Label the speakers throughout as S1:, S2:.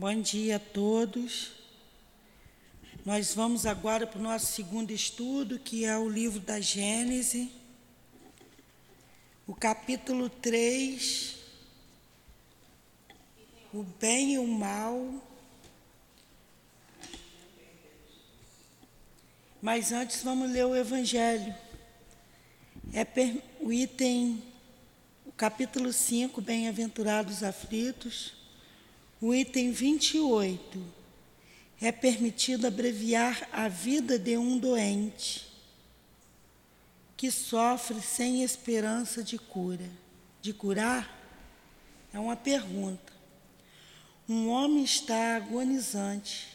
S1: Bom dia a todos. Nós vamos agora para o nosso segundo estudo, que é o livro da Gênese, o capítulo 3, o bem e o mal. Mas antes vamos ler o Evangelho. É o item, o capítulo 5, Bem-aventurados aflitos o item 28. É permitido abreviar a vida de um doente que sofre sem esperança de cura. De curar? É uma pergunta. Um homem está agonizante,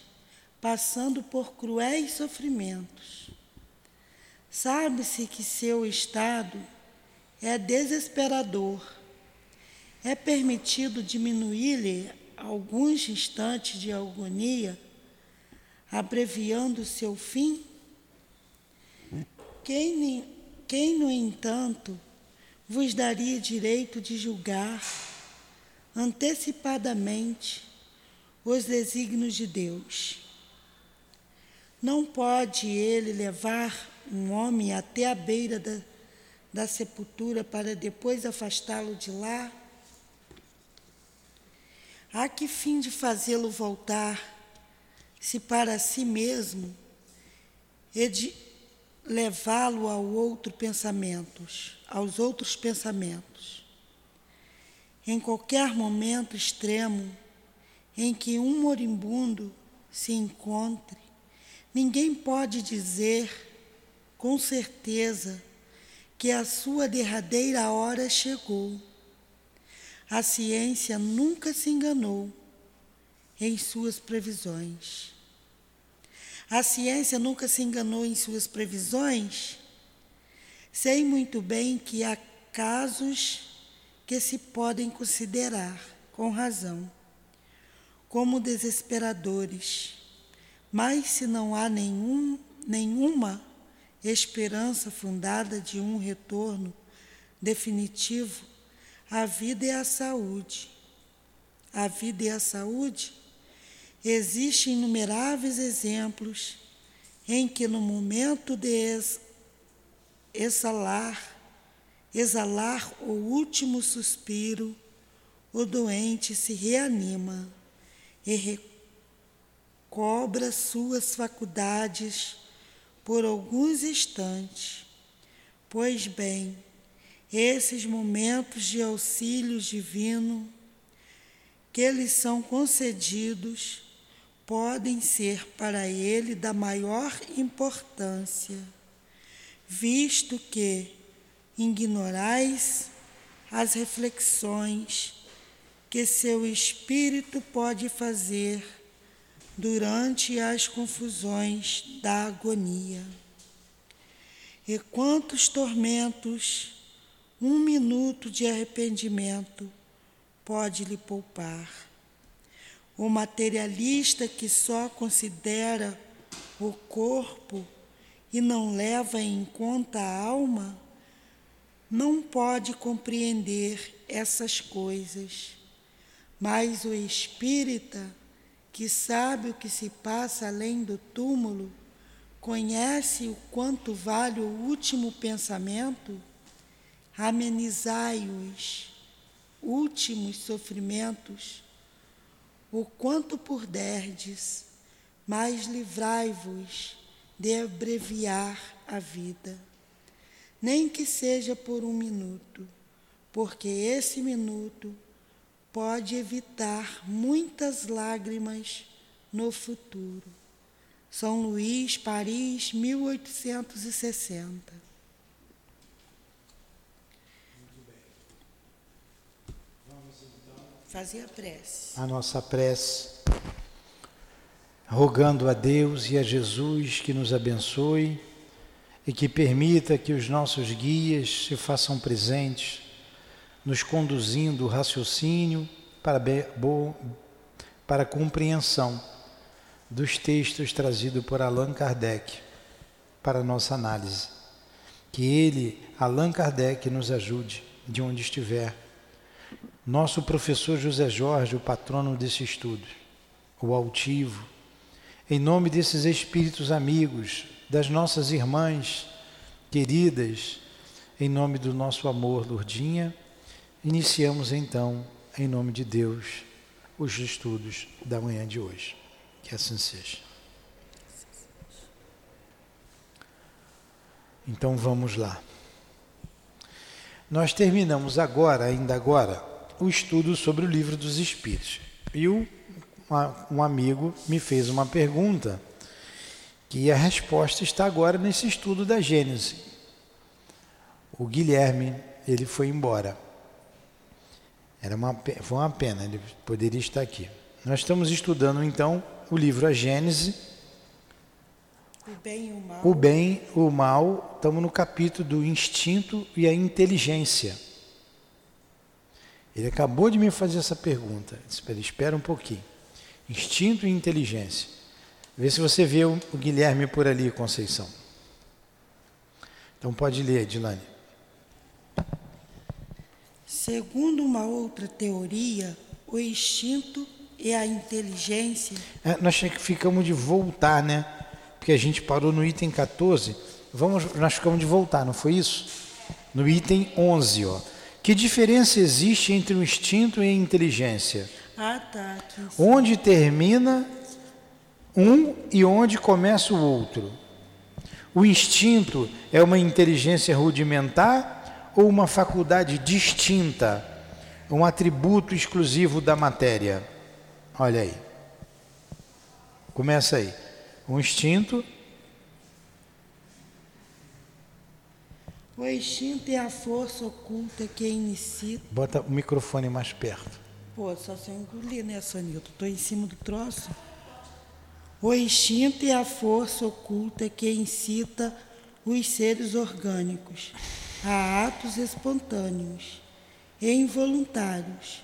S1: passando por cruéis sofrimentos. Sabe-se que seu estado é desesperador. É permitido diminuir-lhe alguns instantes de agonia, abreviando seu fim? Quem, quem, no entanto, vos daria direito de julgar antecipadamente os desígnios de Deus? Não pode ele levar um homem até a beira da, da sepultura para depois afastá-lo de lá? Há que fim de fazê-lo voltar, se para si mesmo e de levá-lo ao outro pensamentos, aos outros pensamentos. Em qualquer momento extremo em que um moribundo se encontre, ninguém pode dizer com certeza que a sua derradeira hora chegou a ciência nunca se enganou em suas previsões. A ciência nunca se enganou em suas previsões. Sei muito bem que há casos que se podem considerar, com razão, como desesperadores, mas se não há nenhum, nenhuma esperança fundada de um retorno definitivo a vida e a saúde. A vida e a saúde existem inumeráveis exemplos em que no momento de exalar, exalar o último suspiro, o doente se reanima e recobra suas faculdades por alguns instantes. Pois bem, esses momentos de auxílio divino que lhes são concedidos podem ser para ele da maior importância, visto que ignorais as reflexões que seu espírito pode fazer durante as confusões da agonia. E quantos tormentos um minuto de arrependimento pode lhe poupar. O materialista que só considera o corpo e não leva em conta a alma, não pode compreender essas coisas. Mas o espírita, que sabe o que se passa além do túmulo, conhece o quanto vale o último pensamento amenizai-os últimos sofrimentos, o quanto puderdes, mas livrai-vos de abreviar a vida, nem que seja por um minuto, porque esse minuto pode evitar muitas lágrimas no futuro. São Luís, Paris, 1860. Fazer a prece.
S2: A nossa prece, rogando a Deus e a Jesus que nos abençoe e que permita que os nossos guias se façam presentes, nos conduzindo o raciocínio para, para a compreensão dos textos trazidos por Allan Kardec para nossa análise. Que ele, Allan Kardec, nos ajude de onde estiver nosso professor José Jorge, o patrono desse estudo, o altivo, em nome desses espíritos amigos, das nossas irmãs queridas, em nome do nosso amor, Lourdinha, iniciamos então, em nome de Deus, os estudos da manhã de hoje. Que assim seja. Então vamos lá. Nós terminamos agora, ainda agora, o estudo sobre o livro dos Espíritos. E o, um amigo me fez uma pergunta que a resposta está agora nesse estudo da Gênese. O Guilherme, ele foi embora. Era uma, foi uma pena, ele poderia estar aqui. Nós estamos estudando então o livro A Gênese.
S1: O bem e o mal.
S2: O bem, o mal, estamos no capítulo do instinto e a inteligência. Ele acabou de me fazer essa pergunta. Espera, espera um pouquinho. Instinto e inteligência. Vê se você vê o, Guilherme por ali, Conceição. Então pode ler, Dilane.
S1: Segundo uma outra teoria, o instinto e a inteligência.
S2: É, nós ficamos de voltar, né? Porque a gente parou no item 14. Vamos, nós ficamos de voltar, não foi isso? No item 11, ó. Que diferença existe entre o instinto e a inteligência?
S1: Ah, tá.
S2: Onde termina um e onde começa o outro? O instinto é uma inteligência rudimentar ou uma faculdade distinta, um atributo exclusivo da matéria? Olha aí. Começa aí. O instinto
S1: O instinto é a força oculta que inicia.
S2: Bota o microfone mais perto.
S1: Pô, só se eu engolir, né, Sonilton? Estou em cima do troço. O instinto é a força oculta que incita os seres orgânicos a atos espontâneos e involuntários,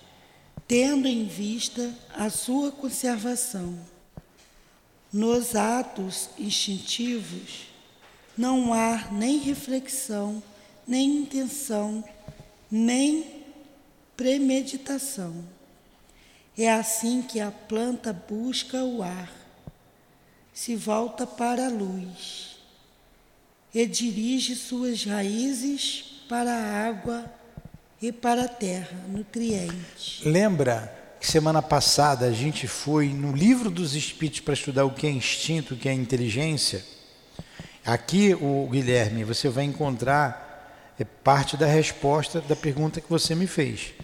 S1: tendo em vista a sua conservação. Nos atos instintivos, não há nem reflexão, nem intenção, nem premeditação. É assim que a planta busca o ar, se volta para a luz e dirige suas raízes para a água e para a terra, nutrientes.
S2: Lembra que semana passada a gente foi no livro dos Espíritos para estudar o que é instinto, o que é inteligência? Aqui, o Guilherme, você vai encontrar é, parte da resposta da pergunta que você me fez.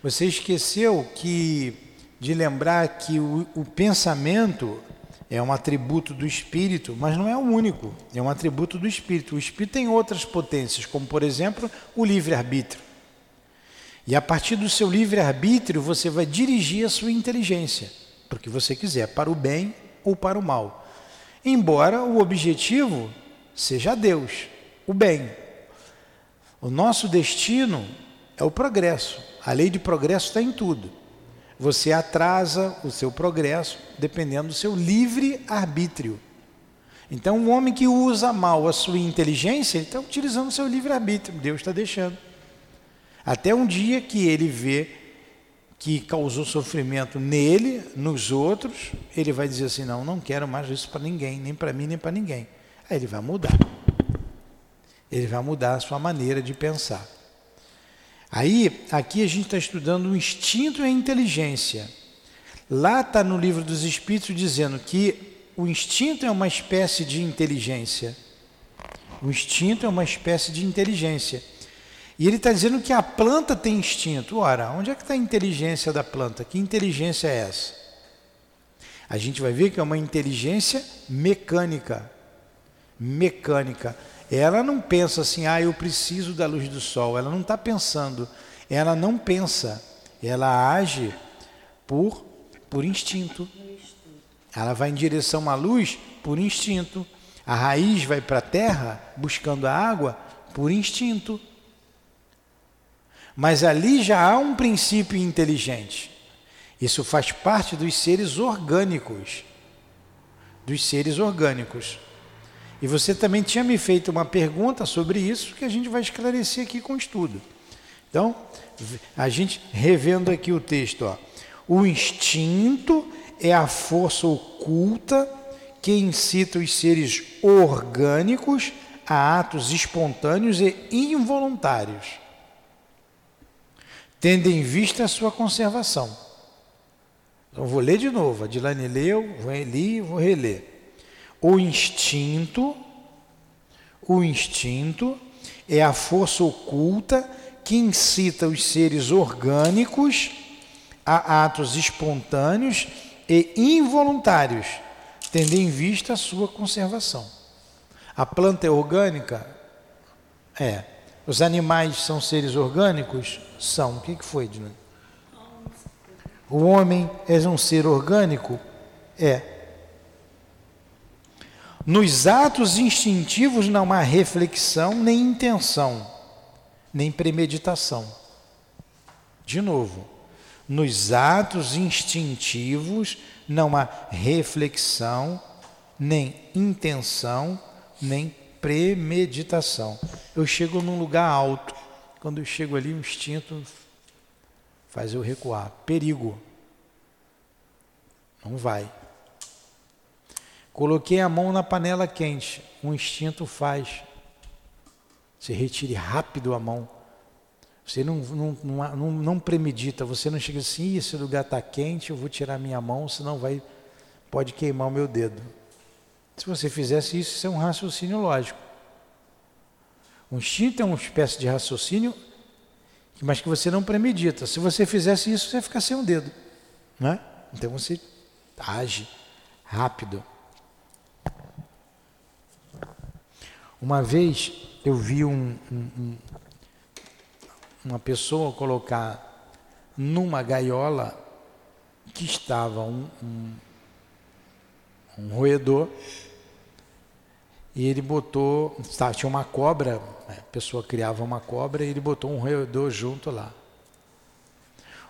S2: Você esqueceu que de lembrar que o, o pensamento é um atributo do espírito, mas não é o único, é um atributo do espírito. O espírito tem outras potências, como por exemplo o livre-arbítrio. E a partir do seu livre-arbítrio você vai dirigir a sua inteligência, para o que você quiser, para o bem ou para o mal. Embora o objetivo seja Deus, o bem. O nosso destino é o progresso. A lei de progresso está em tudo. Você atrasa o seu progresso dependendo do seu livre arbítrio. Então, um homem que usa mal a sua inteligência, ele está utilizando o seu livre arbítrio. Deus está deixando. Até um dia que ele vê que causou sofrimento nele, nos outros, ele vai dizer assim: não, não quero mais isso para ninguém, nem para mim, nem para ninguém. Aí ele vai mudar. Ele vai mudar a sua maneira de pensar. Aí, aqui a gente está estudando o instinto e a inteligência. Lá está no livro dos Espíritos dizendo que o instinto é uma espécie de inteligência. O instinto é uma espécie de inteligência. E ele está dizendo que a planta tem instinto. Ora, onde é que está a inteligência da planta? Que inteligência é essa? A gente vai ver que é uma inteligência mecânica mecânica. Ela não pensa assim, ah, eu preciso da luz do sol. Ela não está pensando. Ela não pensa. Ela age por, por instinto. Ela vai em direção à luz por instinto. A raiz vai para a terra buscando a água por instinto. Mas ali já há um princípio inteligente. Isso faz parte dos seres orgânicos. Dos seres orgânicos. E você também tinha me feito uma pergunta sobre isso que a gente vai esclarecer aqui com o estudo. Então, a gente revendo aqui o texto, ó. O instinto é a força oculta que incita os seres orgânicos a atos espontâneos e involuntários, tendo em vista a sua conservação. Então, vou ler de novo. A Dilane leu, vou li, vou reler. O instinto, o instinto é a força oculta que incita os seres orgânicos a atos espontâneos e involuntários, tendo em vista a sua conservação. A planta é orgânica? É. Os animais são seres orgânicos? São. O que, que foi, Dino? O homem é um ser orgânico? É. Nos atos instintivos não há reflexão nem intenção, nem premeditação. De novo, nos atos instintivos não há reflexão, nem intenção, nem premeditação. Eu chego num lugar alto. Quando eu chego ali, o instinto faz eu recuar. Perigo. Não vai. Coloquei a mão na panela quente. O instinto faz. Você retire rápido a mão. Você não, não, não, não, premedita, você não chega assim, esse lugar está quente, eu vou tirar minha mão, senão vai, pode queimar o meu dedo. Se você fizesse isso, isso é um raciocínio lógico. O instinto é uma espécie de raciocínio, mas que você não premedita. Se você fizesse isso, você ia ficar sem um dedo. Né? Então você age rápido. Uma vez eu vi um, um, uma pessoa colocar numa gaiola que estava um, um, um roedor e ele botou, tá, tinha uma cobra, a pessoa criava uma cobra e ele botou um roedor junto lá.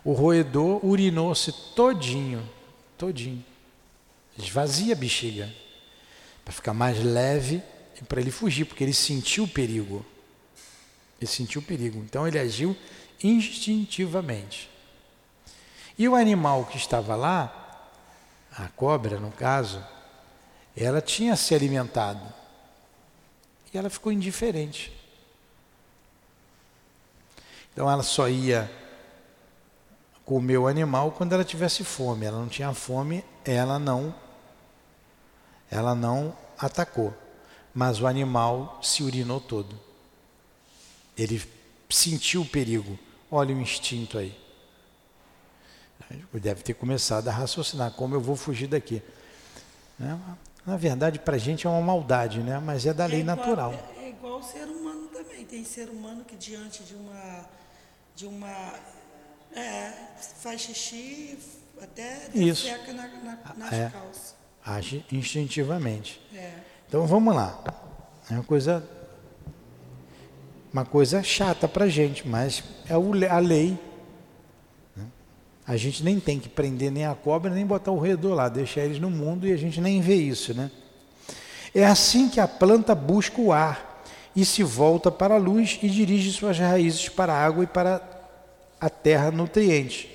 S2: O roedor urinou-se todinho, todinho. Esvazia a bexiga para ficar mais leve para ele fugir, porque ele sentiu o perigo. Ele sentiu o perigo. Então ele agiu instintivamente. E o animal que estava lá, a cobra no caso, ela tinha se alimentado. E ela ficou indiferente. Então ela só ia comer o animal quando ela tivesse fome. Ela não tinha fome, ela não ela não atacou. Mas o animal se urinou todo. Ele sentiu o perigo. Olha o instinto aí. Deve ter começado a raciocinar como eu vou fugir daqui. Né? Na verdade, para a gente é uma maldade, né? mas é da lei é igual, natural.
S1: É, é igual o ser humano também. Tem ser humano que diante de uma. De uma é, faz xixi, até seca na, na, nas é, calças.
S2: Age instintivamente. É. Então vamos lá. É uma coisa uma coisa chata para a gente, mas é a lei. Né? A gente nem tem que prender nem a cobra, nem botar o roedor lá, deixar eles no mundo e a gente nem vê isso. Né? É assim que a planta busca o ar e se volta para a luz e dirige suas raízes para a água e para a terra nutriente.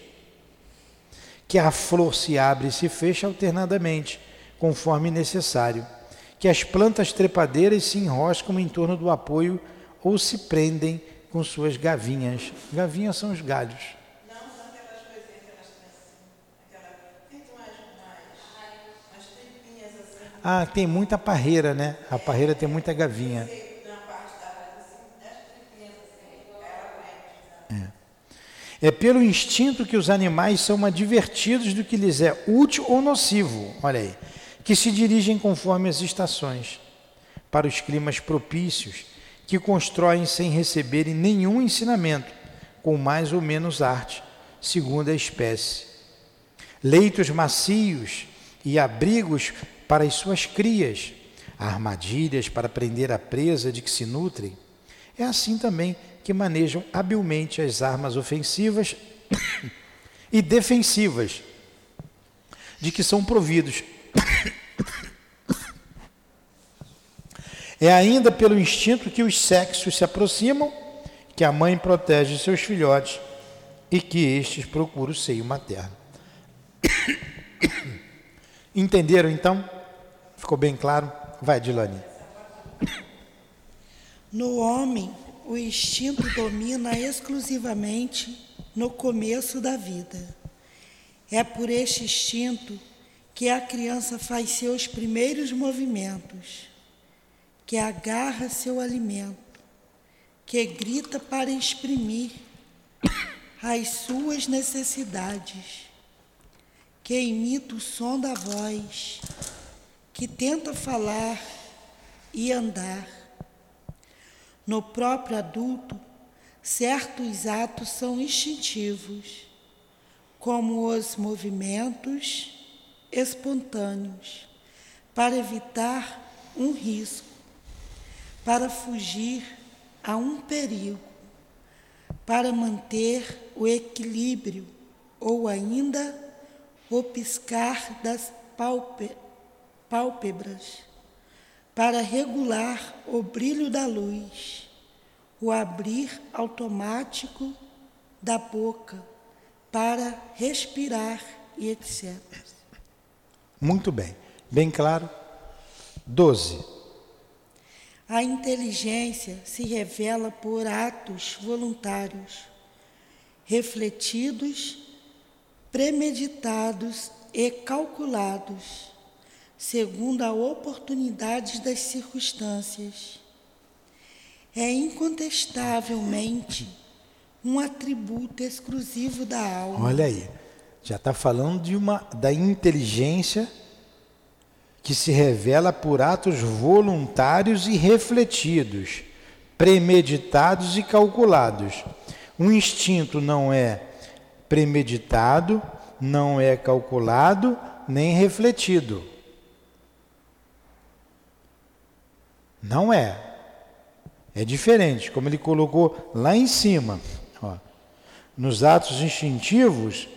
S2: Que a flor se abre e se fecha alternadamente, conforme necessário. Que as plantas trepadeiras se enroscam em torno do apoio ou se prendem com suas gavinhas. Gavinhas são os galhos. Ah, tem muita parreira, né? A parreira tem muita gavinha. É. é pelo instinto que os animais são advertidos do que lhes é útil ou nocivo, olha aí, que se dirigem conforme as estações, para os climas propícios que constroem sem receberem nenhum ensinamento, com mais ou menos arte, segundo a espécie. Leitos macios e abrigos para as suas crias, armadilhas para prender a presa de que se nutrem. É assim também que manejam habilmente as armas ofensivas e defensivas de que são providos É ainda pelo instinto que os sexos se aproximam, que a mãe protege seus filhotes e que estes procuram o seio materno. Entenderam então? Ficou bem claro? Vai, Dilane.
S1: No homem, o instinto domina exclusivamente no começo da vida. É por este instinto que a criança faz seus primeiros movimentos, que agarra seu alimento, que grita para exprimir as suas necessidades, que imita o som da voz, que tenta falar e andar. No próprio adulto, certos atos são instintivos, como os movimentos espontâneos, para evitar um risco, para fugir a um perigo, para manter o equilíbrio ou ainda o piscar das pálpebras, para regular o brilho da luz, o abrir automático da boca, para respirar e etc.
S2: Muito bem. Bem claro? 12.
S1: A inteligência se revela por atos voluntários, refletidos, premeditados e calculados, segundo a oportunidade das circunstâncias. É incontestavelmente um atributo exclusivo da alma.
S2: Olha aí. Já está falando de uma da inteligência que se revela por atos voluntários e refletidos, premeditados e calculados. Um instinto não é premeditado, não é calculado, nem refletido. Não é. É diferente, como ele colocou lá em cima. Ó. Nos atos instintivos,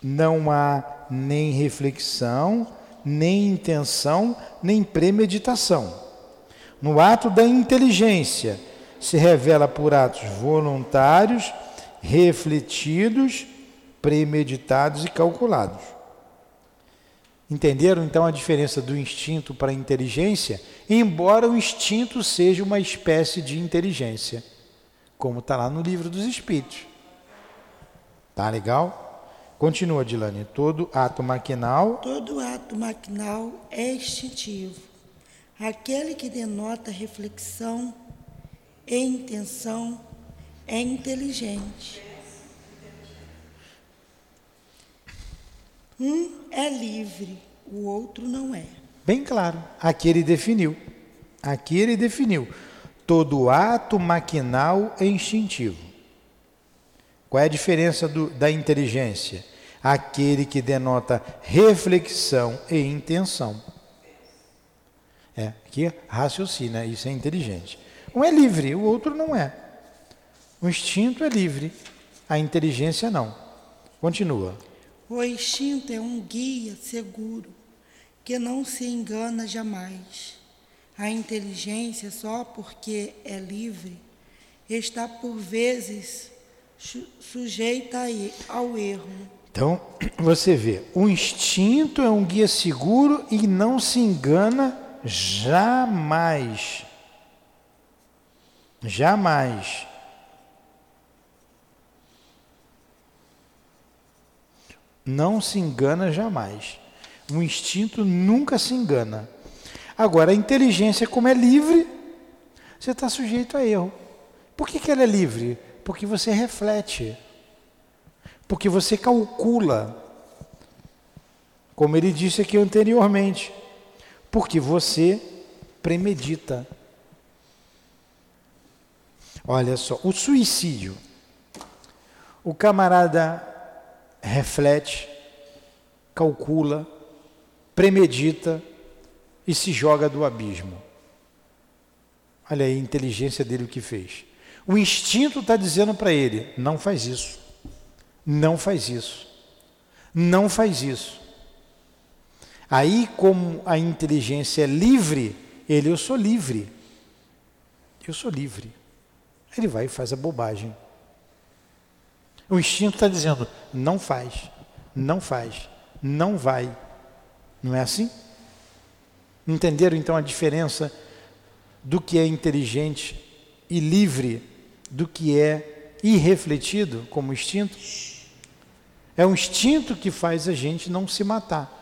S2: não há nem reflexão, nem intenção, nem premeditação. No ato da inteligência, se revela por atos voluntários, refletidos, premeditados e calculados. Entenderam então a diferença do instinto para a inteligência? Embora o instinto seja uma espécie de inteligência, como está lá no livro dos Espíritos. Tá legal? Continua, Dilane. Todo ato maquinal.
S1: Todo ato maquinal é instintivo. Aquele que denota reflexão e intenção é inteligente. Um é livre, o outro não é.
S2: Bem claro. Aqui ele definiu. Aqui ele definiu. Todo ato maquinal é instintivo. Qual é a diferença do, da inteligência? Aquele que denota reflexão e intenção. É, aqui raciocina, isso é inteligente. Um é livre, o outro não é. O instinto é livre, a inteligência não. Continua.
S1: O instinto é um guia seguro que não se engana jamais. A inteligência, só porque é livre, está por vezes sujeita ao erro.
S2: Então, você vê, o instinto é um guia seguro e não se engana jamais. Jamais. Não se engana jamais. O instinto nunca se engana. Agora, a inteligência, como é livre, você está sujeito a erro. Por que, que ela é livre? Porque você reflete, porque você calcula, como ele disse aqui anteriormente, porque você premedita. Olha só, o suicídio. O camarada reflete, calcula, premedita e se joga do abismo. Olha aí a inteligência dele o que fez. O instinto está dizendo para ele: não faz isso, não faz isso, não faz isso. Aí, como a inteligência é livre, ele, eu sou livre, eu sou livre. Ele vai e faz a bobagem. O instinto está dizendo: não faz, não faz, não vai. Não é assim? Entenderam então a diferença do que é inteligente e livre do que é irrefletido como instinto? É um instinto que faz a gente não se matar.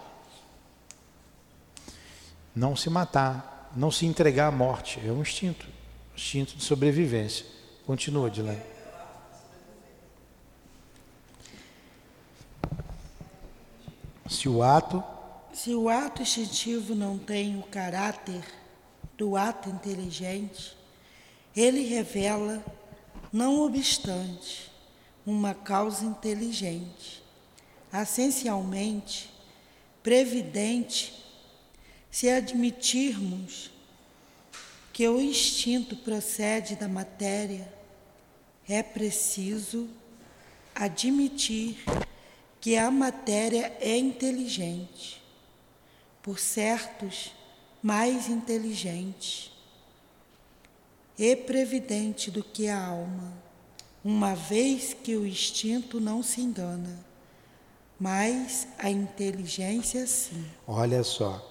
S2: Não se matar, não se entregar à morte. É um instinto, instinto de sobrevivência. Continua, Dilane. Se o ato.
S1: Se o ato instintivo não tem o caráter do ato inteligente, ele revela, não obstante, uma causa inteligente, essencialmente previdente, se admitirmos que o instinto procede da matéria, é preciso admitir que a matéria é inteligente, por certos, mais inteligente e previdente do que a alma, uma vez que o instinto não se engana, mas a inteligência sim.
S2: Olha só.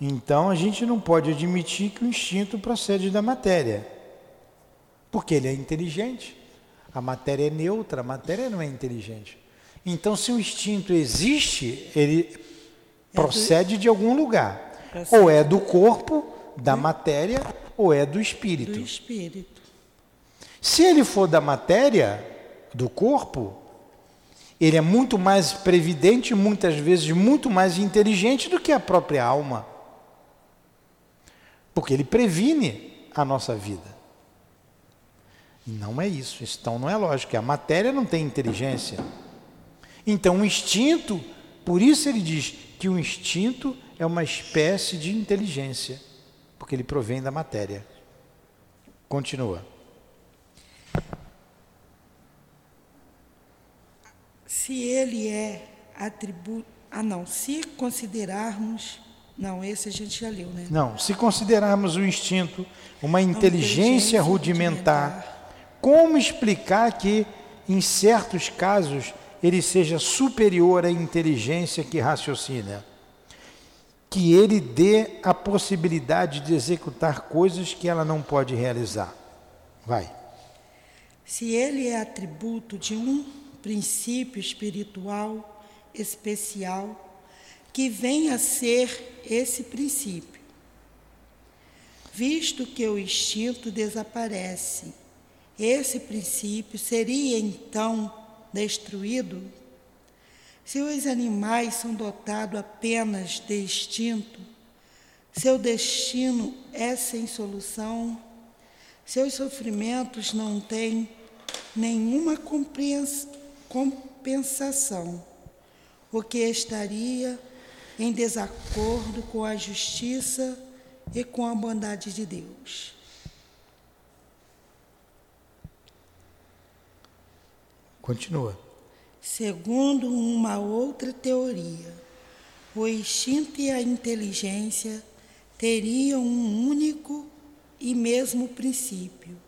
S2: Então a gente não pode admitir que o instinto procede da matéria, porque ele é inteligente. A matéria é neutra, a matéria não é inteligente. Então, se o instinto existe, ele é procede do... de algum lugar. Procede. Ou é do corpo, da matéria, ou é do espírito.
S1: Do espírito.
S2: Se ele for da matéria, do corpo, ele é muito mais previdente, muitas vezes muito mais inteligente do que a própria alma. Porque ele previne a nossa vida. Não é isso, então não é lógico. A matéria não tem inteligência. Então, o instinto, por isso ele diz que o instinto é uma espécie de inteligência, porque ele provém da matéria. Continua.
S1: Se ele é atributo. Ah, não. Se considerarmos. Não, esse a gente já leu, né?
S2: Não. Se considerarmos o instinto uma inteligência, inteligência rudimentar, rudimentar, como explicar que, em certos casos, ele seja superior à inteligência que raciocina, que ele dê a possibilidade de executar coisas que ela não pode realizar. Vai.
S1: Se ele é atributo de um princípio espiritual especial, que venha a ser esse princípio. Visto que o instinto desaparece, esse princípio seria então destruído? Se os animais são dotados apenas de instinto, seu destino é sem solução, seus sofrimentos não têm nenhuma compensação, o que estaria em desacordo com a justiça e com a bondade de Deus.
S2: Continua.
S1: Segundo uma outra teoria, o instinto e a inteligência teriam um único e mesmo princípio,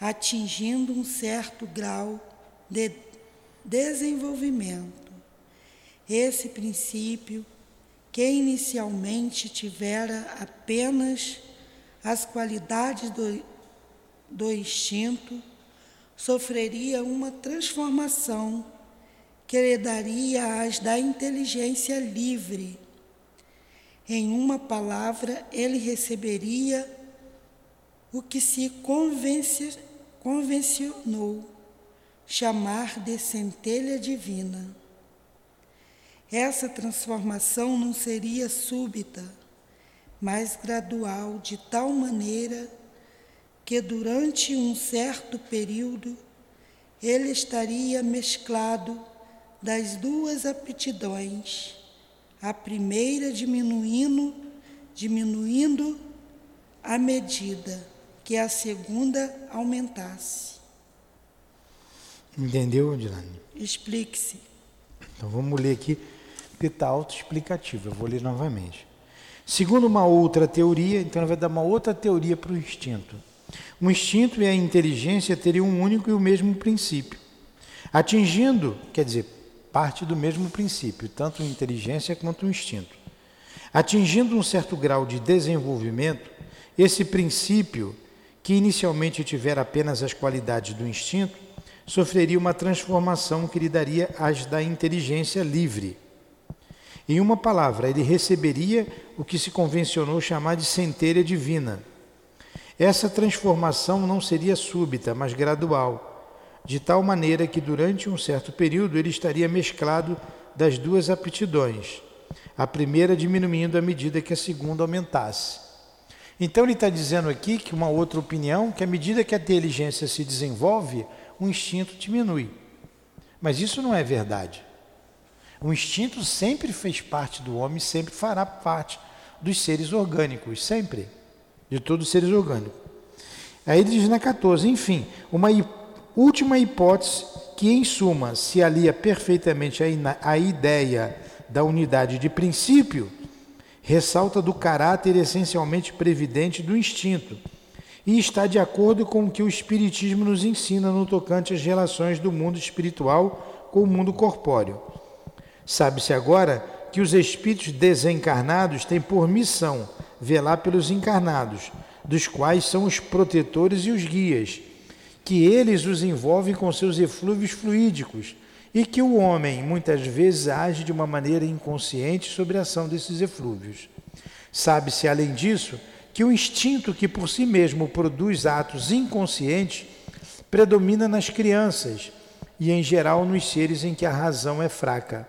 S1: atingindo um certo grau de desenvolvimento. Esse princípio, que inicialmente tivera apenas as qualidades do, do instinto, sofreria uma transformação que lhe daria as da inteligência livre. Em uma palavra, ele receberia o que se convencionou chamar de centelha divina. Essa transformação não seria súbita, mas gradual, de tal maneira que durante um certo período ele estaria mesclado das duas aptidões, a primeira diminuindo, diminuindo à medida que a segunda aumentasse.
S2: Entendeu, Dilane?
S1: Explique-se.
S2: Então vamos ler aqui, porque está autoexplicativo. Eu vou ler novamente. Segundo uma outra teoria, então vai dar uma outra teoria para o instinto. O instinto e a inteligência teriam um único e o mesmo princípio. Atingindo, quer dizer, parte do mesmo princípio, tanto inteligência quanto instinto. Atingindo um certo grau de desenvolvimento, esse princípio, que inicialmente tivera apenas as qualidades do instinto, sofreria uma transformação que lhe daria as da inteligência livre. Em uma palavra, ele receberia o que se convencionou chamar de centelha divina. Essa transformação não seria súbita, mas gradual, de tal maneira que durante um certo período ele estaria mesclado das duas aptidões, a primeira diminuindo à medida que a segunda aumentasse. Então ele está dizendo aqui que uma outra opinião, que à medida que a inteligência se desenvolve, o instinto diminui. Mas isso não é verdade. O instinto sempre fez parte do homem, sempre fará parte dos seres orgânicos, sempre, de todos os seres orgânicos. Aí ele diz na 14, enfim, uma última hipótese que, em suma, se alia perfeitamente à ideia da unidade de princípio, ressalta do caráter essencialmente previdente do instinto e está de acordo com o que o Espiritismo nos ensina no tocante às relações do mundo espiritual com o mundo corpóreo. Sabe-se agora que os espíritos desencarnados têm por missão velar pelos encarnados, dos quais são os protetores e os guias, que eles os envolvem com seus eflúvios fluídicos e que o homem muitas vezes age de uma maneira inconsciente sobre a ação desses eflúvios. Sabe-se, além disso, que o instinto que por si mesmo produz atos inconscientes predomina nas crianças e, em geral, nos seres em que a razão é fraca.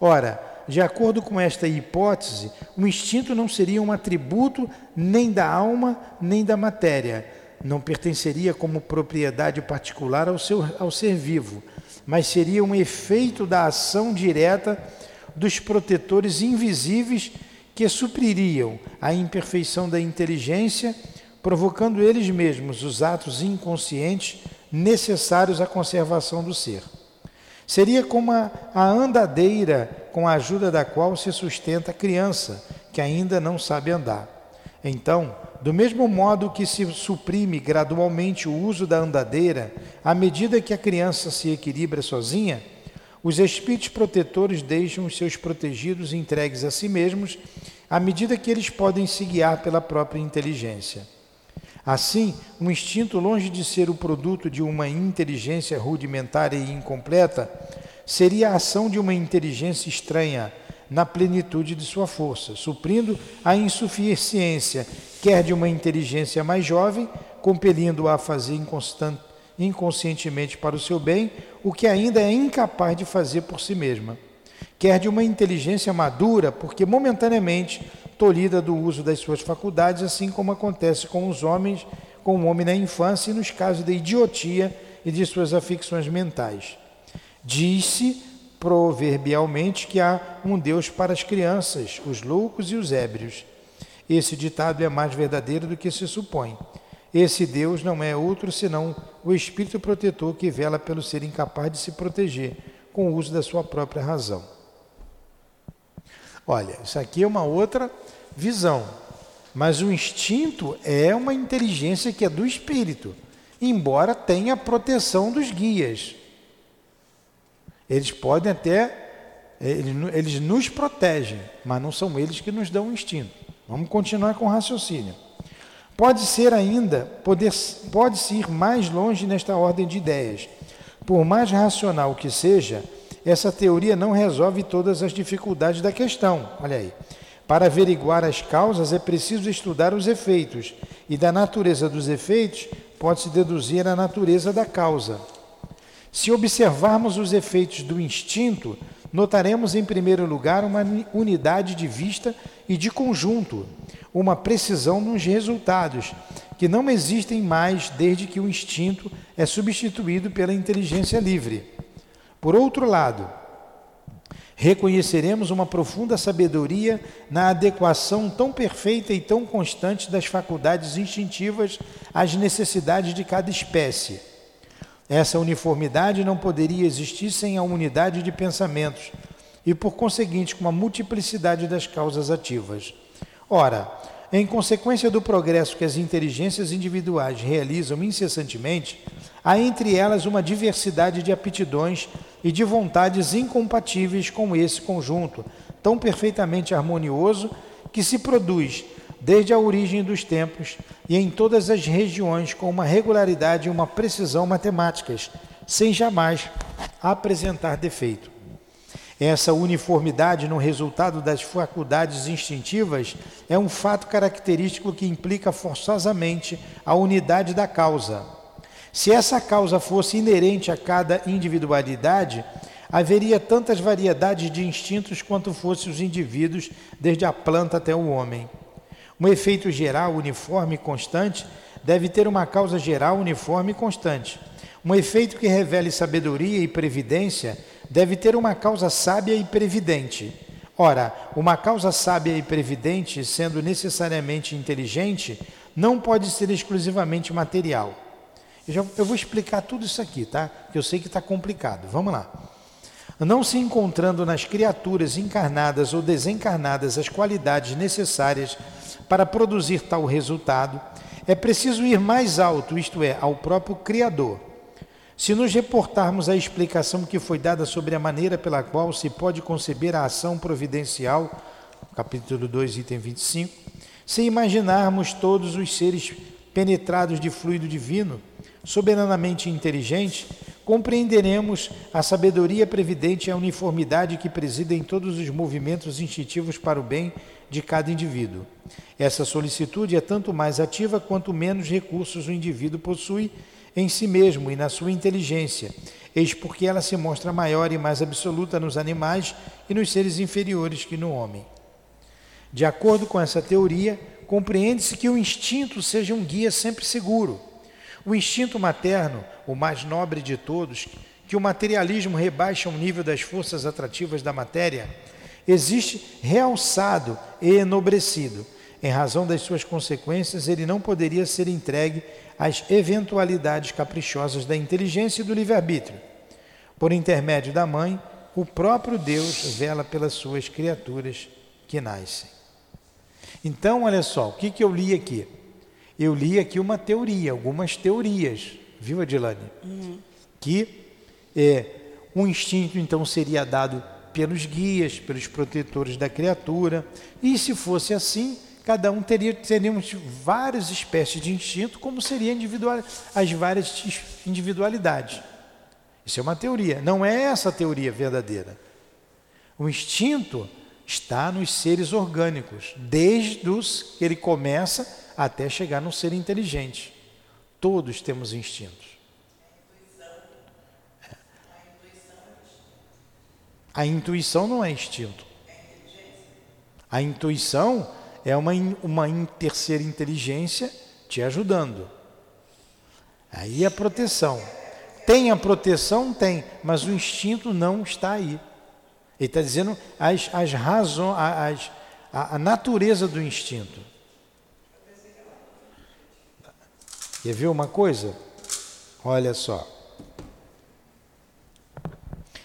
S2: Ora, de acordo com esta hipótese, o instinto não seria um atributo nem da alma nem da matéria, não pertenceria como propriedade particular ao, seu, ao ser vivo, mas seria um efeito da ação direta dos protetores invisíveis que supririam a imperfeição da inteligência, provocando eles mesmos os atos inconscientes necessários à conservação do ser. Seria como a, andadeira com a ajuda da qual se sustenta a criança, que ainda não sabe andar. Então, do mesmo modo que se suprime gradualmente o uso da andadeira à medida que a criança se equilibra sozinha, os espíritos protetores deixam os seus protegidos entregues a si mesmos à medida que eles podem se guiar pela própria inteligência. Assim, o instinto, longe de ser o produto de uma inteligência rudimentar e incompleta, seria a ação de uma inteligência estranha na plenitude de sua força, suprindo a insuficiência, quer de uma inteligência mais jovem, compelindo-a a fazer inconscientemente para o seu bem o que ainda é incapaz de fazer por si mesma, quer de uma inteligência madura, porque momentaneamente tolhida do uso das suas faculdades, assim como acontece com os homens, com o homem na infância e nos casos da idiotia e de suas afecções mentais. Diz-se proverbialmente que há um Deus para as crianças, os loucos e os ébrios. Esse ditado é mais verdadeiro do que se supõe. Esse Deus não é outro senão o espírito protetor que vela pelo ser incapaz de se proteger com o uso da sua própria razão. Olha, isso aqui é uma outra visão, mas o instinto é uma inteligência que é do espírito, embora tenha a proteção dos guias. Eles podem até, eles, eles nos protegem, mas não são eles que nos dão o instinto. Vamos continuar com o raciocínio. Pode ser ainda, poder, pode-se ir mais longe nesta ordem de ideias. Por mais racional que seja, essa teoria não resolve todas as dificuldades da questão. Olha aí. Para averiguar as causas é preciso estudar os efeitos, e da natureza dos efeitos pode-se deduzir a natureza da causa. Se observarmos os efeitos do instinto, notaremos em primeiro lugar uma unidade de vista e de conjunto, uma precisão nos resultados, que não existem mais desde que o instinto é substituído pela inteligência livre. Por outro lado, reconheceremos uma profunda sabedoria na adequação tão perfeita e tão constante das faculdades instintivas às necessidades de cada espécie. Essa uniformidade não poderia existir sem a unidade de pensamentos e, por conseguinte, com a multiplicidade das causas ativas. Ora, em consequência do progresso que as inteligências individuais realizam incessantemente, há entre elas uma diversidade de aptidões e de vontades incompatíveis com esse conjunto, tão perfeitamente harmonioso que se produz desde a origem dos tempos e em todas as regiões com uma regularidade e uma precisão matemáticas, sem jamais apresentar defeito. Essa uniformidade no resultado das faculdades instintivas é um fato característico que implica forçosamente a unidade da causa. Se essa causa fosse inerente a cada individualidade, haveria tantas variedades de instintos quanto fossem os indivíduos, desde a planta até o homem. Um efeito geral, uniforme e constante deve ter uma causa geral, uniforme e constante. Um efeito que revele sabedoria e previdência deve ter uma causa sábia e previdente. Ora, uma causa sábia e previdente, sendo necessariamente inteligente, não pode ser exclusivamente material. Eu, já, eu vou explicar tudo isso aqui, tá? Eu sei que está complicado. Vamos lá. Não se encontrando nas criaturas encarnadas ou desencarnadas as qualidades necessárias para produzir tal resultado, é preciso ir mais alto, isto é, ao próprio Criador. Se nos reportarmos à explicação que foi dada sobre a maneira pela qual se pode conceber a ação providencial, capítulo 2, item 25, se imaginarmos todos os seres penetrados de fluido divino, soberanamente inteligentes, compreenderemos a sabedoria previdente e a uniformidade que presida em todos os movimentos instintivos para o bem de cada indivíduo. Essa solicitude é tanto mais ativa quanto menos recursos o indivíduo possui em si mesmo e na sua inteligência, eis porque ela se mostra maior e mais absoluta nos animais e nos seres inferiores que no homem. De acordo com essa teoria, compreende-se que o instinto seja um guia sempre seguro. O instinto materno, o mais nobre de todos, que o materialismo rebaixa ao nível das forças atrativas da matéria, existe realçado e enobrecido. Em razão das suas consequências, ele não poderia ser entregue as eventualidades caprichosas da inteligência e do livre-arbítrio. Por intermédio da mãe, o próprio Deus vela pelas suas criaturas que nascem. Então, olha só, o que, que eu li aqui? Eu li aqui uma teoria, algumas teorias, viu, Adilane? Uhum. Que é, um instinto, então, seria dado pelos guias, pelos protetores da criatura, e se fosse assim, cada um teria teríamos várias espécies de instinto, como seriam individual, as várias individualidades. Isso é uma teoria, não é essa a teoria verdadeira. O instinto está nos seres orgânicos, desde os que ele começa até chegar no ser inteligente. Todos temos instintos. É. A intuição não é instinto. A intuição é uma, uma terceira inteligência te ajudando. Aí a proteção. Tem a proteção? Tem, mas o instinto não está aí. Ele está dizendo as, as razões, as, a, a natureza do instinto. Quer ver uma coisa? Olha só.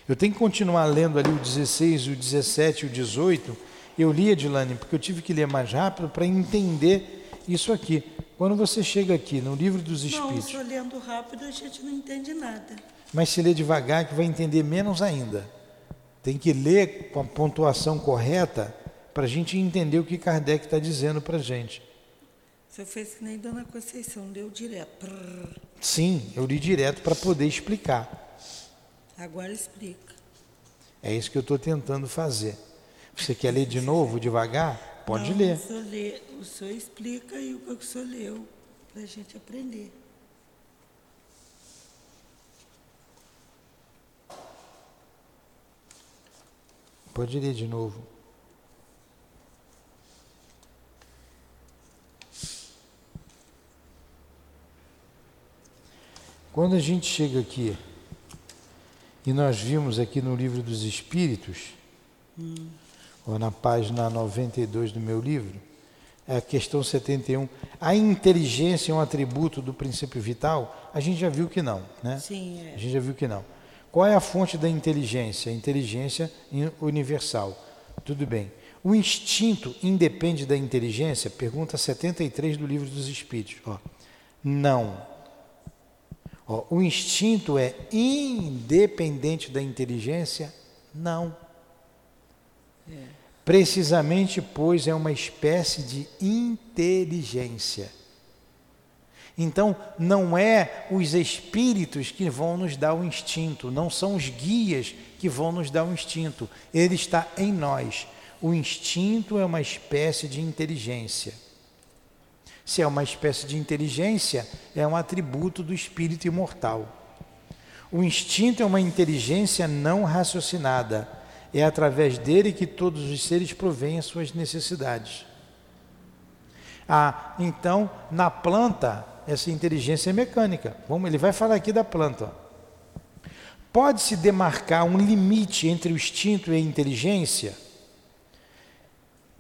S2: Eu tenho que continuar lendo ali o 16, o 17 e o 18 eu li, Edilane, porque eu tive que ler mais rápido para entender isso aqui. Quando você chega aqui no livro dos Espíritos.
S1: Não, lendo rápido a gente não entende nada.
S2: Mas se ler devagar, que vai entender menos ainda. Tem que ler com a pontuação correta para a gente entender o que Kardec está dizendo para a gente.
S1: Você fez que nem Dona Conceição, leu direto.
S2: Sim, eu li direto para poder explicar.
S1: Agora explica.
S2: É isso que eu estou tentando fazer. Você quer ler de novo, devagar? Pode
S1: Não,
S2: ler.
S1: O senhor, lê, o senhor explica e o que o senhor leu, para a gente aprender.
S2: Pode ler de novo. Quando a gente chega aqui, e nós vimos aqui no livro dos Espíritos, hum ou na página 92 do meu livro, é a questão 71. A inteligência é um atributo do princípio vital? A gente já viu que não, né?
S1: Sim, é.
S2: A gente já viu que não. Qual é a fonte da inteligência? A inteligência universal. Tudo bem. O instinto independe da inteligência? Pergunta 73 do livro dos Espíritos. Ó, não. Ó, o instinto é independente da inteligência? Não. Precisamente, pois, é uma espécie de inteligência. Então, não é os espíritos que vão nos dar o instinto, não são os guias que vão nos dar o instinto, ele está em nós. O instinto é uma espécie de inteligência. Se é uma espécie de inteligência, é um atributo do espírito imortal. O instinto é uma inteligência não raciocinada. É através dele que todos os seres provêm as suas necessidades. Ah, então, na planta, essa inteligência é mecânica. Vamos, ele vai falar aqui da planta. Pode-se demarcar um limite entre o instinto e a inteligência?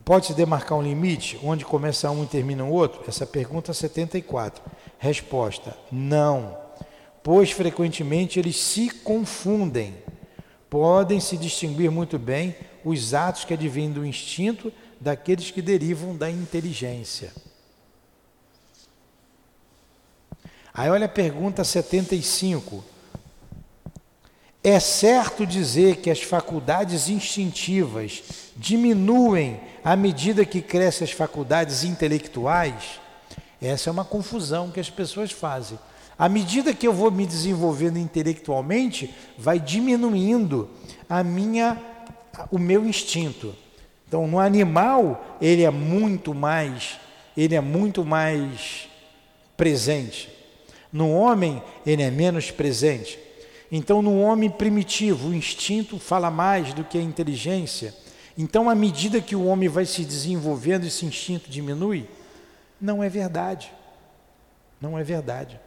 S2: Pode-se demarcar um limite onde começa um e termina o outro? Essa pergunta 74. Resposta: não, pois frequentemente eles se confundem. Podem se distinguir muito bem os atos que advêm do instinto daqueles que derivam da inteligência. Aí olha a pergunta 75. É certo dizer que as faculdades instintivas diminuem à medida que crescem as faculdades intelectuais? Essa é uma confusão que as pessoas fazem. À medida que eu vou me desenvolvendo intelectualmente, vai diminuindo a minha o meu instinto. Então, no animal, ele é muito mais, ele é muito mais presente. No homem, ele é menos presente. Então, no homem primitivo, o instinto fala mais do que a inteligência. Então, à medida que o homem vai se desenvolvendo, esse instinto diminui? Não é verdade. Não é verdade.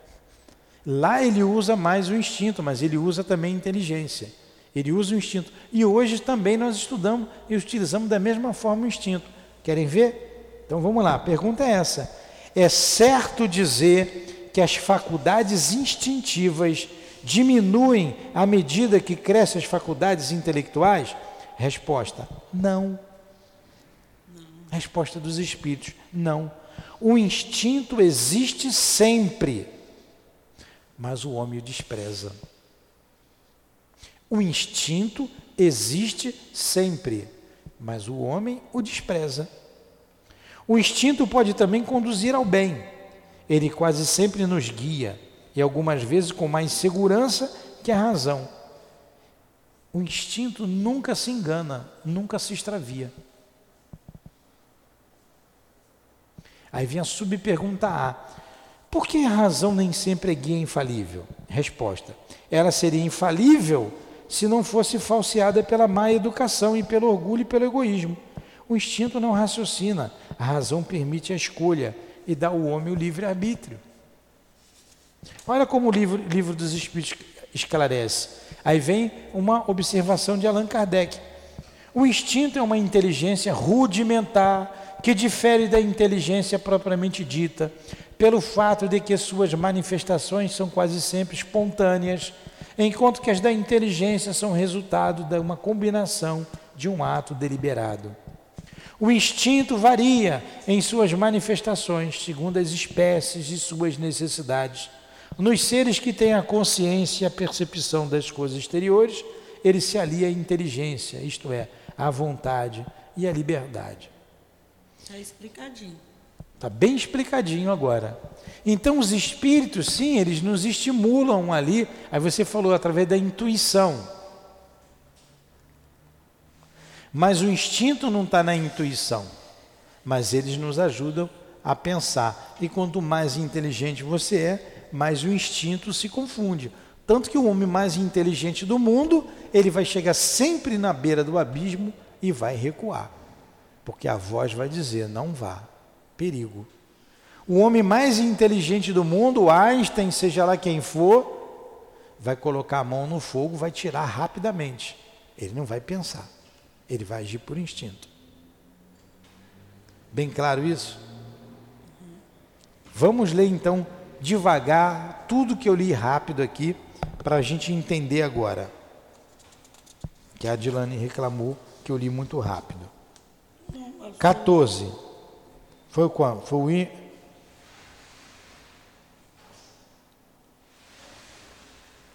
S2: Lá ele usa mais o instinto, mas ele usa também a inteligência. Ele usa o instinto. E hoje também nós estudamos e utilizamos da mesma forma o instinto. Querem ver? Então vamos lá, a pergunta é essa. É certo dizer que as faculdades instintivas diminuem à medida que crescem as faculdades intelectuais? Resposta: não. Resposta dos espíritos: não. O instinto existe sempre, mas o homem o despreza. O instinto existe sempre, mas o homem o despreza. O instinto pode também conduzir ao bem ele quase sempre nos guia, e algumas vezes com mais segurança que a razão. O instinto nunca se engana, nunca se extravia. Aí vem a subpergunta A. Por que a razão nem sempre é guia infalível? Resposta: ela seria infalível se não fosse falseada pela má educação e pelo orgulho e pelo egoísmo. O instinto não raciocina, a razão permite a escolha, e dá ao homem o livre-arbítrio. Olha como o livro, livro dos Espíritos esclarece. Aí vem uma observação de Allan Kardec. O instinto é uma inteligência rudimentar que difere da inteligência propriamente dita, pelo fato de que suas manifestações são quase sempre espontâneas, enquanto que as da inteligência são resultado de uma combinação de um ato deliberado. O instinto varia em suas manifestações, segundo as espécies e suas necessidades. Nos seres que têm a consciência e a percepção das coisas exteriores, ele se alia à inteligência, isto é, à vontade e à liberdade.
S1: Está explicadinho.
S2: Está bem explicadinho agora. Então, os espíritos, sim, eles nos estimulam ali. Aí você falou através da intuição. Mas o instinto não está na intuição, mas eles nos ajudam a pensar. E quanto mais inteligente você é, mais o instinto se confunde. Tanto que o homem mais inteligente do mundo, ele vai chegar sempre na beira do abismo e vai recuar. Porque a voz vai dizer: não vá, perigo. O homem mais inteligente do mundo, Einstein, seja lá quem for, vai colocar a mão no fogo, vai tirar rapidamente. Ele não vai pensar. Ele vai agir por instinto. Bem claro isso? Vamos ler então devagar tudo que eu li rápido aqui para a gente entender agora. Que a Adilane reclamou que eu li muito rápido. 14. Foi o qual? Foi o.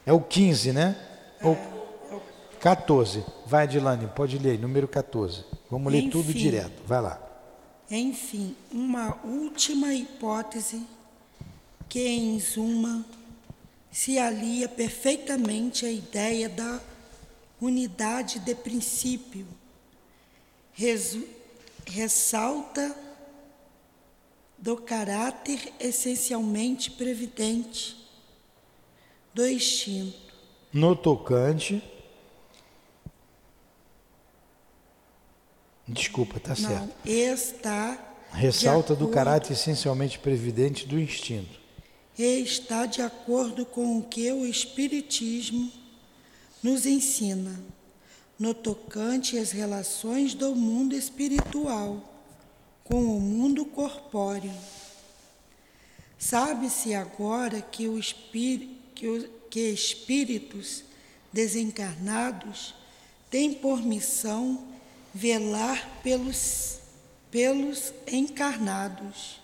S2: É o 15, né? É, 14. Vai, Adilane, pode ler, número 14. Vamos ler
S1: Enfim.
S2: tudo direto. Vai lá.
S1: Enfim, uma última hipótese que, em suma, se alia perfeitamente à ideia da unidade de princípio, resu- ressalta do caráter essencialmente previdente do instinto.
S2: No tocante. Desculpa, tá certo.
S1: Não, está
S2: Ressalta do caráter essencialmente previdente do instinto.
S1: E está de acordo com o que o Espiritismo nos ensina no tocante às relações do mundo espiritual com o mundo corpóreo. Sabe-se agora que, o que, o- que espíritos desencarnados têm por missão velar pelos, pelos encarnados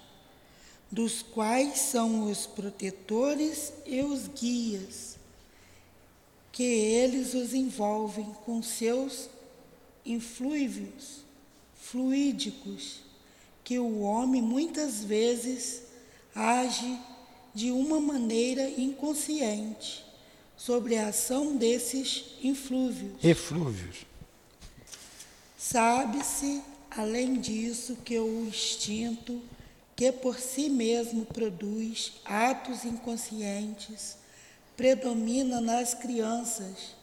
S1: dos quais são os protetores e os guias, que eles os envolvem com seus influíveis, fluídicos, que o homem muitas vezes age de uma maneira inconsciente sobre a ação desses inflúvios.
S2: Eflúvios.
S1: Sabe-se, além disso, que o instinto, que por si mesmo produz atos inconscientes, predomina nas crianças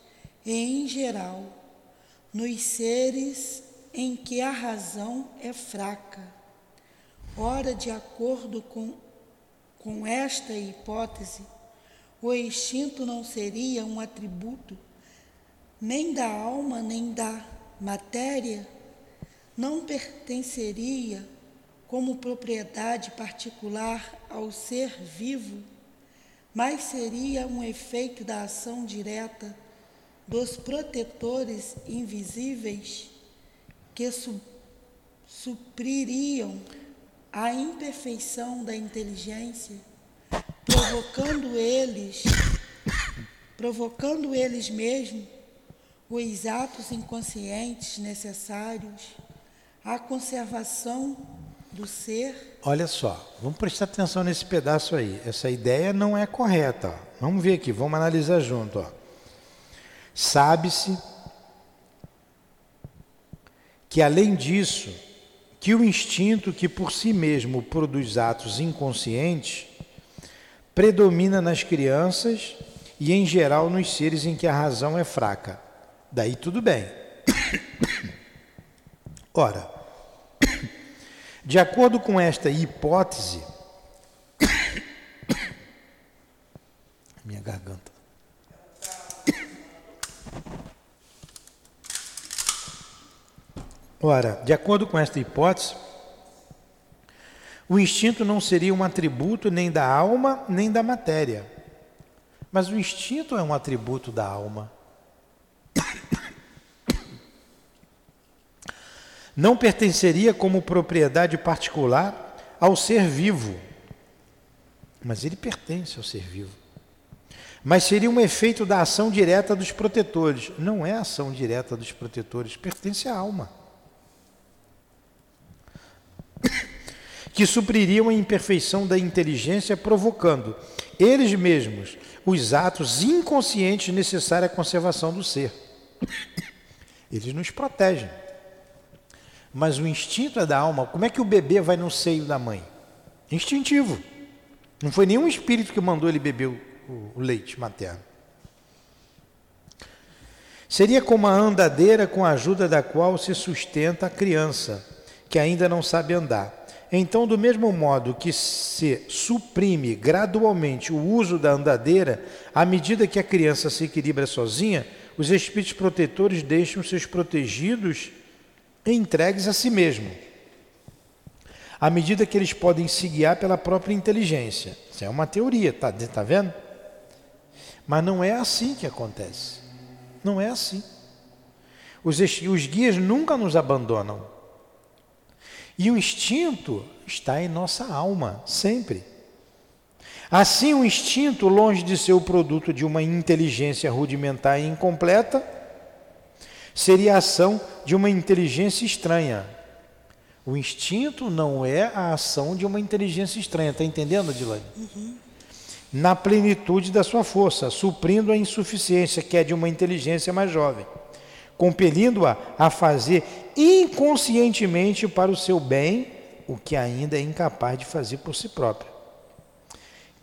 S1: e, em geral, nos seres em que a razão é fraca. Ora, de acordo com, com esta hipótese, o instinto não seria um atributo nem da alma nem da matéria, não pertenceria como propriedade particular ao ser vivo, mas seria um efeito da ação direta dos protetores invisíveis que su supririam a imperfeição da inteligência, provocando eles, provocando eles mesmos os atos inconscientes necessários à conservação do ser.
S2: Olha só, vamos prestar atenção nesse pedaço aí. Essa ideia não é correta. ó. Vamos ver aqui, vamos analisar junto. Sabe-se que, além disso, que o instinto que por si mesmo produz atos inconscientes predomina nas crianças e, em geral, nos seres em que a razão é fraca. Daí tudo bem. Ora, de acordo com esta hipótese, minha garganta. Ora, de acordo com esta hipótese, o instinto não seria um atributo nem da alma nem da matéria. Mas o instinto é um atributo da alma. Não pertenceria como propriedade particular ao ser vivo. Mas ele pertence ao ser vivo. Mas seria um efeito da ação direta dos protetores. Não é ação direta dos protetores, pertence à alma. Que supririam a imperfeição da inteligência, provocando eles mesmos os atos inconscientes necessários à conservação do ser. Eles nos protegem. Mas o instinto é da alma. Como é que o bebê vai no seio da mãe? Instintivo. Não foi nenhum espírito que mandou ele beber o, o- leite materno. Seria como a andadeira com a ajuda da qual se sustenta a criança, que ainda não sabe andar. Então, do mesmo modo que se suprime gradualmente o uso da andadeira, à medida que a criança se equilibra sozinha, os espíritos protetores deixam seus protegidos entregues a si mesmo, à medida que eles podem se guiar pela própria inteligência. Isso é uma teoria, tá, tá vendo? Mas não é assim que acontece. Não é assim. Os, os guias nunca nos abandonam. E o instinto está em nossa alma, sempre. Assim, o instinto, longe de ser o produto de uma inteligência rudimentar e incompleta, Seria a ação de uma inteligência estranha. O instinto não é a ação de uma inteligência estranha, está entendendo, Adilane? Uhum. Na plenitude da sua força, suprindo a insuficiência que é de uma inteligência mais jovem, compelindo-a a fazer inconscientemente para o seu bem o que ainda é incapaz de fazer por si própria.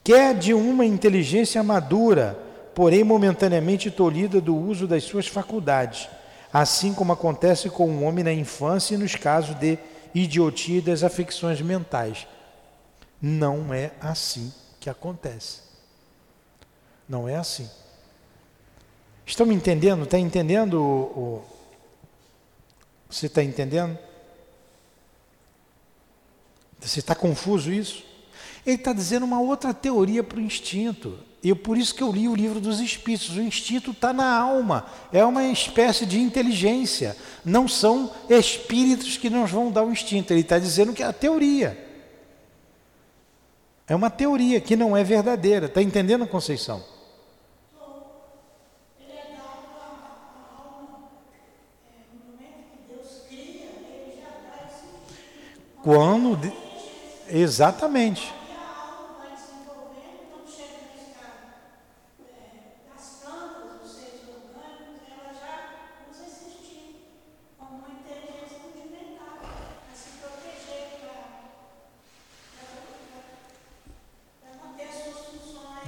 S2: Quer de uma inteligência madura, porém momentaneamente tolhida do uso das suas faculdades, assim como acontece com o um homem na infância e nos casos de idiotia das afecções mentais. Não é assim que acontece. Não é assim. Estão me entendendo? Está entendendo? O, Você está entendendo? Você está confuso isso? Ele está dizendo uma outra teoria para o instinto. E por isso que eu li o livro dos espíritos. O instinto está na alma, é uma espécie de inteligência. Não são espíritos que nos vão dar o instinto. Ele está dizendo que é a teoria. É uma teoria que não é verdadeira. Está entendendo, Conceição? Quando. Exatamente.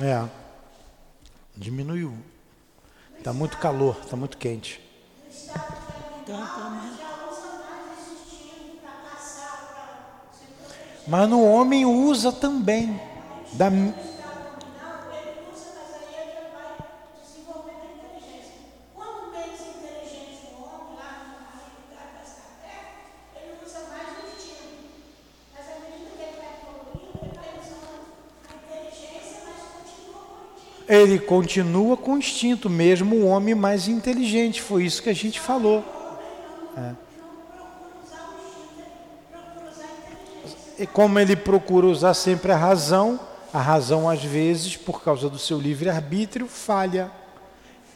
S2: É. Diminuiu. Está muito calor, está muito quente. Mas no homem usa também. Da, ele continua com o instinto, mesmo o homem mais inteligente. Foi isso que a gente falou. É. E como ele procura usar sempre a razão, a razão às vezes, por causa do seu livre-arbítrio, falha.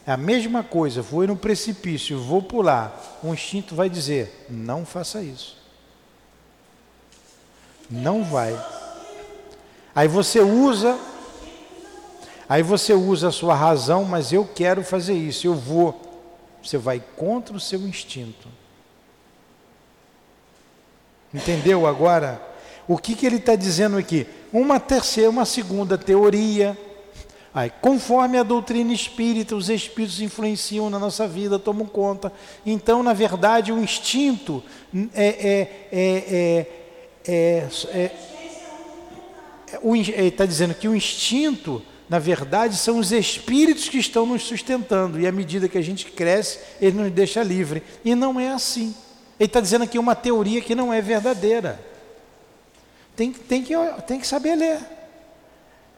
S2: É a mesma coisa, vou no precipício, vou pular. O instinto vai dizer: não faça isso. Não vai. Aí você usa Aí você usa a sua razão, mas eu quero fazer isso, eu vou. Você vai contra o seu instinto. Entendeu agora? O que, que ele está dizendo aqui? Uma terceira, uma segunda teoria. Aí, conforme a doutrina espírita, os espíritos influenciam na nossa vida, tomam conta. Então, na verdade, o instinto é, é, é, é, é, é está dizendo que o instinto na verdade, são os espíritos que estão nos sustentando, e à medida que a gente cresce, ele nos deixa livre. E não é assim. Ele está dizendo aqui uma teoria que não é verdadeira. Tem, tem, que, tem que saber ler.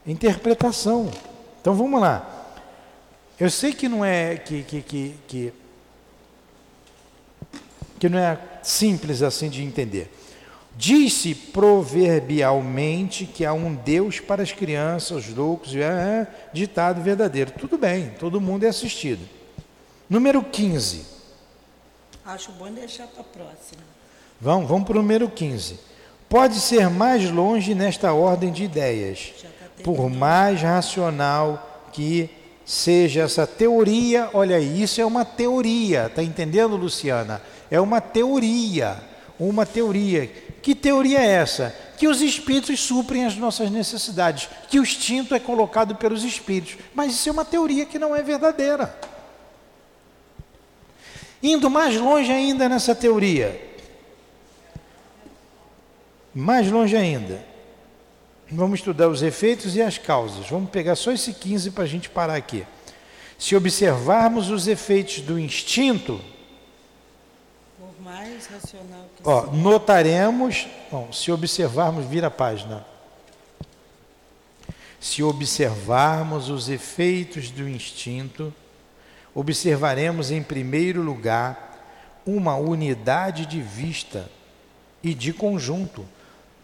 S2: Interpretação. Então vamos lá. Eu sei que não é que, que, que, que, que não é simples assim de entender. Diz-se proverbialmente que há um Deus para as crianças, os loucos, é ditado verdadeiro. Tudo bem, todo mundo é assistido. Número 15.
S1: Acho bom deixar para a próxima.
S2: Vamos, vamos para o número 15. Pode ser mais longe nesta ordem de ideias, tá por mais racional que seja essa teoria. Olha, isso é uma teoria, está entendendo, Luciana? É uma teoria, uma teoria que teoria é essa? Que os espíritos suprem as nossas necessidades, que o instinto é colocado pelos espíritos. Mas isso é uma teoria que não é verdadeira. Indo mais longe ainda nessa teoria, mais longe ainda, vamos estudar os efeitos e as causas. Vamos pegar só esse 15 para a gente parar aqui. Se observarmos os efeitos do instinto,
S1: mais racional que
S2: Ó, notaremos, bom, se observarmos, vira a página. Se observarmos os efeitos do instinto, observaremos em primeiro lugar uma unidade de vista e de conjunto.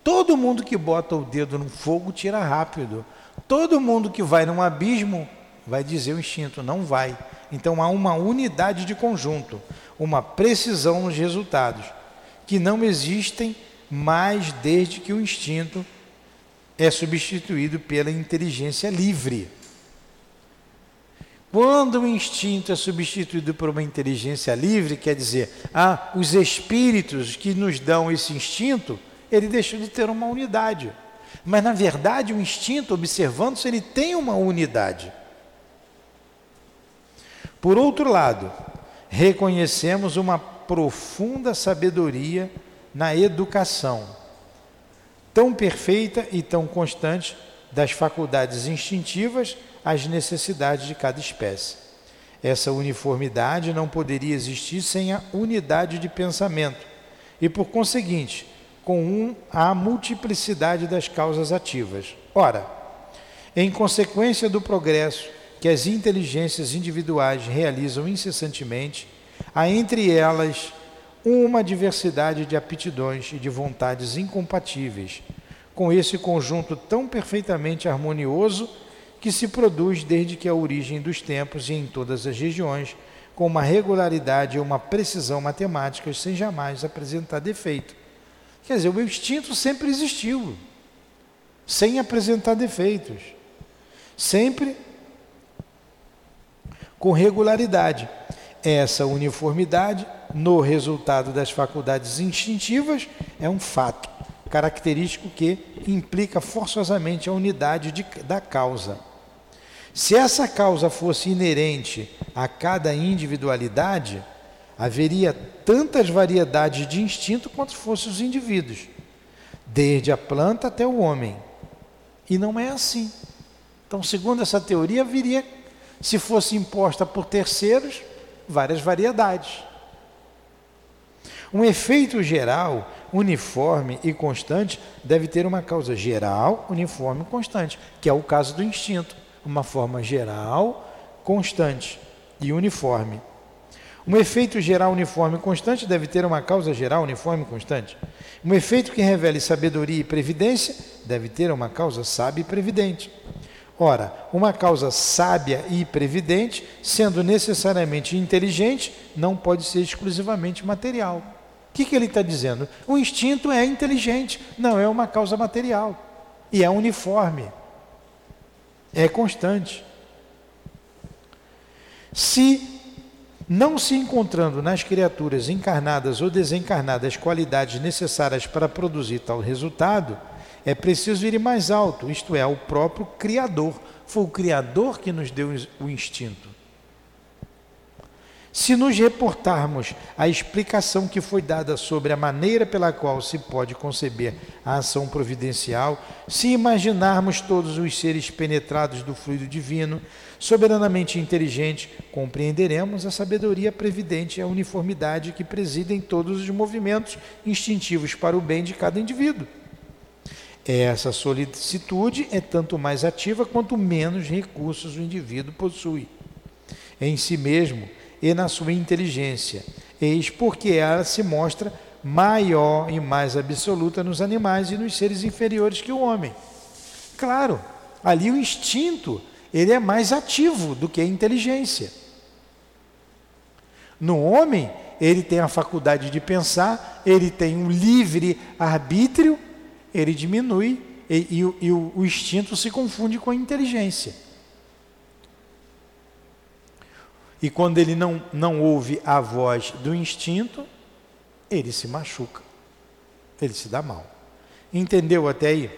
S2: Todo mundo que bota o dedo no fogo tira rápido. Todo mundo que vai num abismo vai dizer o instinto, não vai. Então há uma unidade de conjunto. Uma precisão nos resultados, que não existem mais desde que o instinto é substituído pela inteligência livre. Quando o instinto é substituído por uma inteligência livre, quer dizer, ah, os espíritos que nos dão esse instinto, ele deixou de ter uma unidade. Mas na verdade, o instinto, observando-se, ele tem uma unidade. Por outro lado, reconhecemos uma profunda sabedoria na educação, tão perfeita e tão constante das faculdades instintivas às necessidades de cada espécie. Essa uniformidade não poderia existir sem a unidade de pensamento e, por conseguinte, com um, a multiplicidade das causas ativas. Ora, em consequência do progresso que as inteligências individuais realizam incessantemente, há entre elas uma diversidade de aptidões e de vontades incompatíveis com esse conjunto tão perfeitamente harmonioso que se produz desde que a origem dos tempos e em todas as regiões, com uma regularidade e uma precisão matemáticas sem jamais apresentar defeito. Quer dizer, o instinto sempre existiu, sem apresentar defeitos, sempre com regularidade. Essa uniformidade no resultado das faculdades instintivas é um fato característico que implica forçosamente a unidade de, da causa. Se essa causa fosse inerente a cada individualidade, haveria tantas variedades de instinto quanto fossem os indivíduos, desde a planta até o homem. E não é assim. Então, segundo essa teoria, haveria, se fosse imposta por terceiros, várias variedades. Um efeito geral, uniforme e constante deve ter uma causa geral, uniforme e constante, que é o caso do instinto uma forma geral, constante e uniforme. Um efeito geral uniforme e constante deve ter uma causa geral uniforme e constante. Um efeito que revele sabedoria e previdência deve ter uma causa sábia e previdente. Ora, uma causa sábia e previdente, sendo necessariamente inteligente, não pode ser exclusivamente material. O que, que ele está dizendo? O instinto é inteligente, não é uma causa material. E é uniforme é constante. Se não se encontrando nas criaturas encarnadas ou desencarnadas qualidades necessárias para produzir tal resultado, é preciso ir mais alto, isto é, ao próprio Criador. Foi o Criador que nos deu o instinto. Se nos reportarmos à explicação que foi dada sobre a maneira pela qual se pode conceber a ação providencial, se imaginarmos todos os seres penetrados do fluido divino, soberanamente inteligente, compreenderemos a sabedoria previdente e a uniformidade que presidem todos os movimentos instintivos para o bem de cada indivíduo. Essa solicitude é tanto mais ativa quanto menos recursos o indivíduo possui. Em si mesmo, e na sua inteligência. Eis porque ela se mostra maior e mais absoluta nos animais e nos seres inferiores que o homem. Claro, ali o instinto, ele é mais ativo do que a inteligência. No homem, ele tem a faculdade de pensar, ele tem um livre arbítrio, ele diminui e, e, e o, o instinto se confunde com a inteligência. E quando ele não, não ouve a voz do instinto, ele se machuca, ele se dá mal. Entendeu até aí?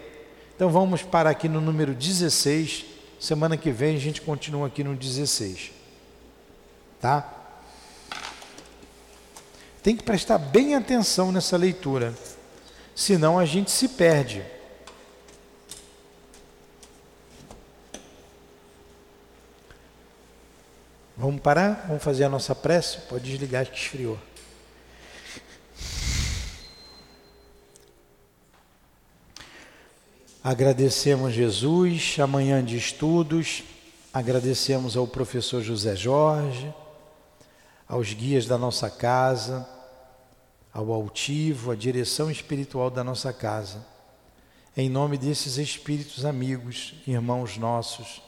S2: Então vamos parar aqui no número 16. Semana que vem a gente continua aqui no 16. Tá? Tem que prestar bem atenção nessa leitura, senão a gente se perde. Vamos parar? Vamos fazer a nossa prece? Pode desligar que esfriou. Agradecemos Jesus, amanhã de estudos, agradecemos ao professor José Jorge, aos guias da nossa casa, ao altivo, à direção espiritual da nossa casa. Em nome desses espíritos amigos, irmãos nossos,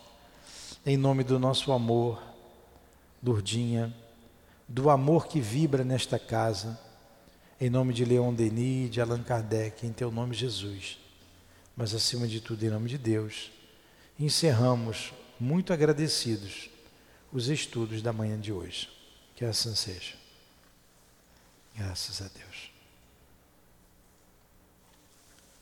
S2: em nome do nosso amor, Durdinha, do amor que vibra nesta casa, em nome de Leon Denis, de Allan Kardec, em teu nome, Jesus, mas acima de tudo, em nome de Deus, encerramos muito agradecidos os estudos da manhã de hoje. Que assim seja. Graças a Deus.